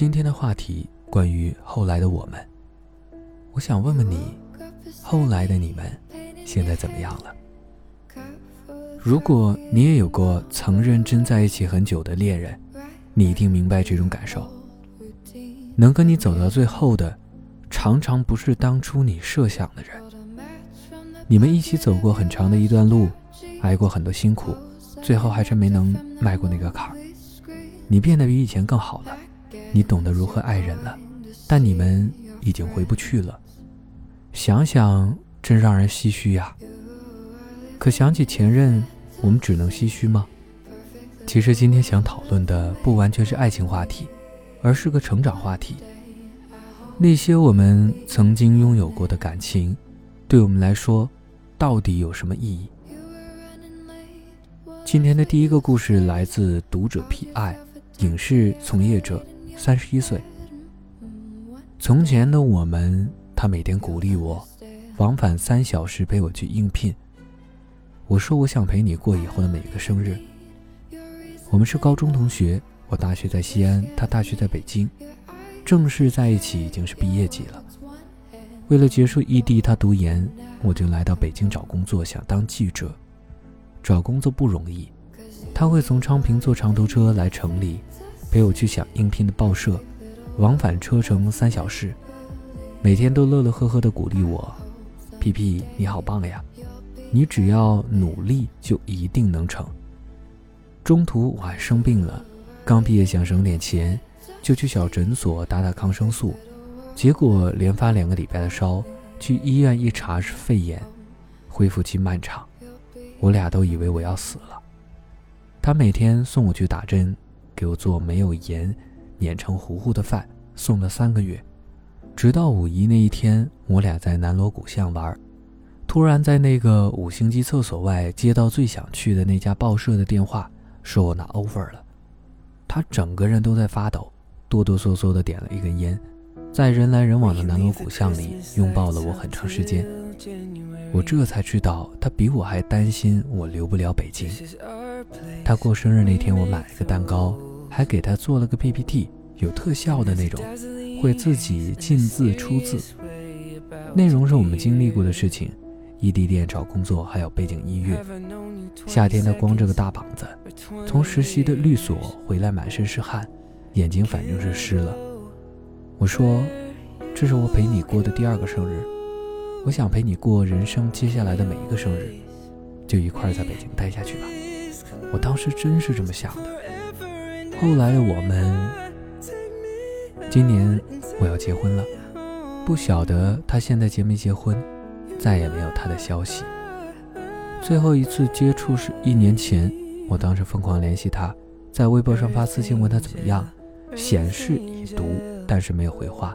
今天的话题关于后来的我们，我想问问你，后来的你们现在怎么样了？如果你也有过曾认真在一起很久的恋人，你一定明白这种感受。能跟你走到最后的，常常不是当初你设想的人。你们一起走过很长的一段路，挨过很多辛苦，最后还是没能迈过那个坎儿。你变得比以前更好了，你懂得如何爱人了，但你们已经回不去了。想想真让人唏嘘呀。可想起前任，我们只能唏嘘吗？其实今天想讨论的不完全是爱情话题，而是个成长话题。那些我们曾经拥有过的感情，对我们来说，到底有什么意义？今天的第一个故事来自读者 P.I，影视从业者，三十一岁。从前的我们，他每天鼓励我，往返三小时陪我去应聘。我说我想陪你过以后的每一个生日。我们是高中同学，我大学在西安，他大学在北京，正式在一起已经是毕业季了。为了结束异地，他读研，我就来到北京找工作，想当记者。找工作不容易，他会从昌平坐长途车来城里，陪我去想应聘的报社，往返车程三小时，每天都乐乐呵呵地鼓励我：“皮皮，你好棒呀！”你只要努力，就一定能成。中途我还生病了，刚毕业想省点钱，就去小诊所打打抗生素，结果连发两个礼拜的烧，去医院一查是肺炎，恢复期漫长，我俩都以为我要死了。他每天送我去打针，给我做没有盐、碾成糊糊的饭，送了三个月，直到五一那一天，我俩在南锣鼓巷玩。突然在那个五星级厕所外接到最想去的那家报社的电话，说我拿 offer 了。他整个人都在发抖，哆哆嗦嗦地点了一根烟，在人来人往的南锣鼓巷里拥抱了我很长时间。我这才知道他比我还担心我留不了北京。他过生日那天，我买了个蛋糕，还给他做了个 PPT，有特效的那种，会自己进字出字，内容是我们经历过的事情。异地恋找工作还有背景音乐。夏天他光着个大膀子，从实习的律所回来，满身是汗，眼睛反正是湿了。我说：“这是我陪你过的第二个生日，我想陪你过人生接下来的每一个生日，就一块在北京待下去吧。”我当时真是这么想的。后来的我们，今年我要结婚了，不晓得他现在结没结婚。再也没有他的消息。最后一次接触是一年前，我当时疯狂联系他，在微博上发私信问他怎么样，显示已读，但是没有回话。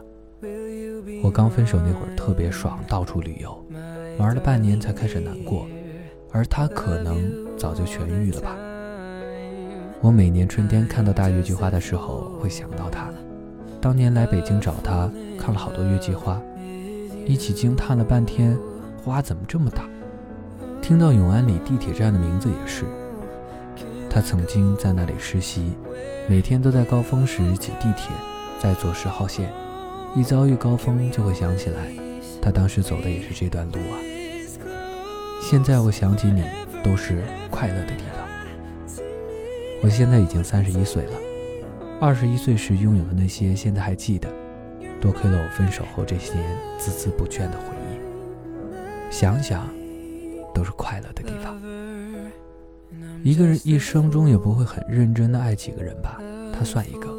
我刚分手那会儿特别爽，到处旅游，玩了半年才开始难过，而他可能早就痊愈了吧。我每年春天看到大月季花的时候会想到他，当年来北京找他看了好多月季花，一起惊叹了半天。花怎么这么大？听到永安里地铁站的名字也是。他曾经在那里实习，每天都在高峰时挤地铁，在坐十号线。一遭遇高峰，就会想起来，他当时走的也是这段路啊。现在我想起你，都是快乐的地方。我现在已经三十一岁了，二十一岁时拥有的那些，现在还记得。多亏了我分手后这些年孜孜不倦的回忆。想想，都是快乐的地方。一个人一生中也不会很认真的爱几个人吧？他算一个。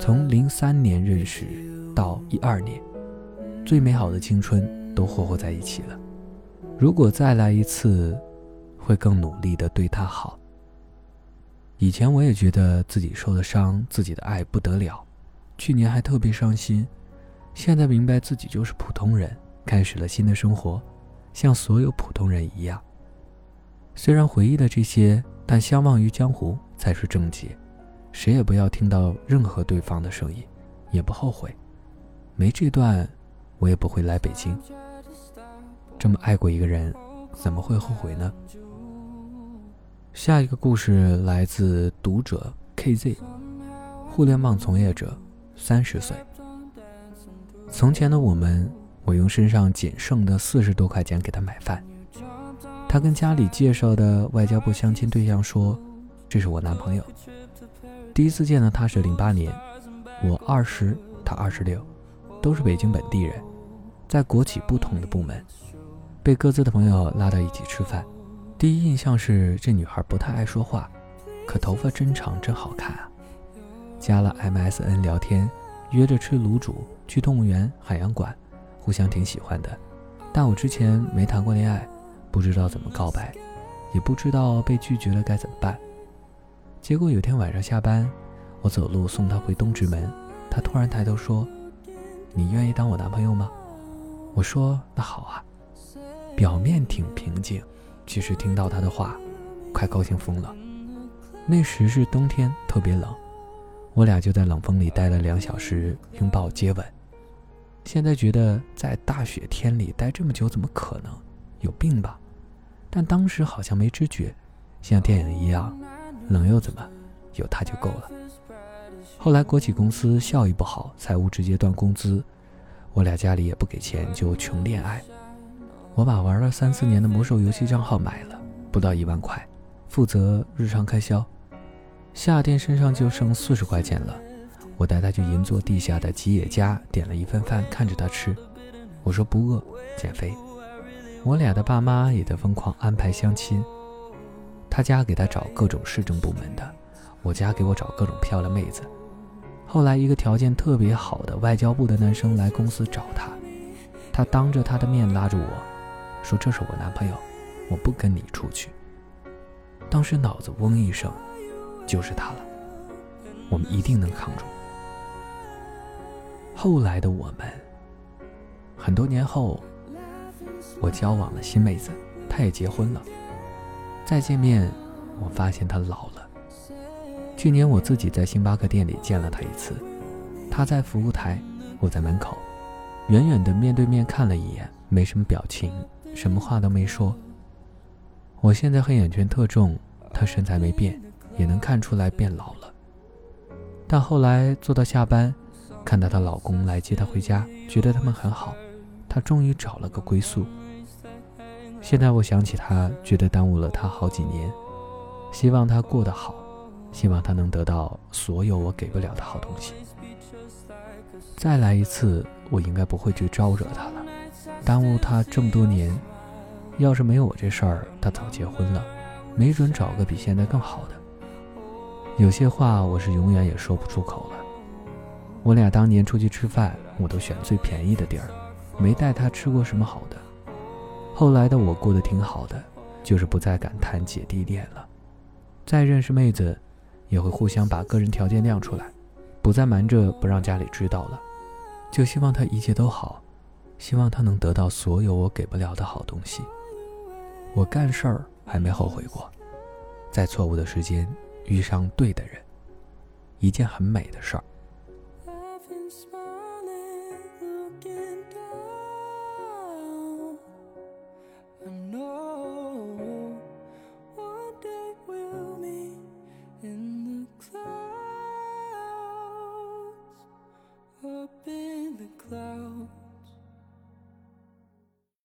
从零三年认识到一二年，最美好的青春都活活在一起了。如果再来一次，会更努力的对他好。以前我也觉得自己受的伤，自己的爱不得了，去年还特别伤心。现在明白自己就是普通人，开始了新的生活。像所有普通人一样，虽然回忆了这些，但相忘于江湖才是正解。谁也不要听到任何对方的声音，也不后悔。没这段，我也不会来北京。这么爱过一个人，怎么会后悔呢？下一个故事来自读者 KZ，互联网从业者，三十岁。从前的我们，我用身上仅剩的四十多块钱给他买饭。他跟家里介绍的外交部相亲对象说：“这是我男朋友。”第一次见到他是零八年，我二十，他二十六，都是北京本地人，在国企不同的部门，被各自的朋友拉到一起吃饭。第一印象是这女孩不太爱说话，可头发真长，真好看啊。加了 MSN 聊天，约着吃卤煮，去动物园、海洋馆，互相挺喜欢的。但我之前没谈过恋爱。不知道怎么告白，也不知道被拒绝了该怎么办。结果有天晚上下班，我走路送她回东直门，她突然抬头说：“你愿意当我男朋友吗？”我说：“那好啊。”表面挺平静，其实听到她的话，快高兴疯了。那时是冬天，特别冷，我俩就在冷风里待了两小时，拥抱接吻。现在觉得在大雪天里待这么久，怎么可能？有病吧？但当时好像没知觉，像电影一样，冷又怎么？有他就够了。后来国企公司效益不好，财务直接断工资，我俩家里也不给钱，就穷恋爱。我把玩了三四年的魔兽游戏账号买了，不到一万块，负责日常开销。夏天身上就剩四十块钱了，我带他去银座地下的吉野家，点了一份饭，看着他吃。我说不饿，减肥。我俩的爸妈也在疯狂安排相亲，他家给他找各种市政部门的，我家给我找各种漂亮妹子。后来一个条件特别好的外交部的男生来公司找他，他当着他的面拉住我说：“这是我男朋友，我不跟你出去。”当时脑子嗡一声，就是他了，我们一定能扛住。后来的我们，很多年后。我交往了新妹子，她也结婚了。再见面，我发现她老了。去年我自己在星巴克店里见了她一次，她在服务台，我在门口，远远的面对面看了一眼，没什么表情，什么话都没说。我现在黑眼圈特重，她身材没变，也能看出来变老了。但后来做到下班，看到她老公来接她回家，觉得他们很好，她终于找了个归宿。现在我想起他，觉得耽误了他好几年。希望他过得好，希望他能得到所有我给不了的好东西。再来一次，我应该不会去招惹他了，耽误他这么多年。要是没有我这事儿，他早结婚了，没准找个比现在更好的。有些话我是永远也说不出口了。我俩当年出去吃饭，我都选最便宜的地儿，没带他吃过什么好的。后来的我过得挺好的，就是不再敢谈姐弟恋了。再认识妹子，也会互相把个人条件亮出来，不再瞒着不让家里知道了。就希望她一切都好，希望她能得到所有我给不了的好东西。我干事儿还没后悔过，在错误的时间遇上对的人，一件很美的事儿。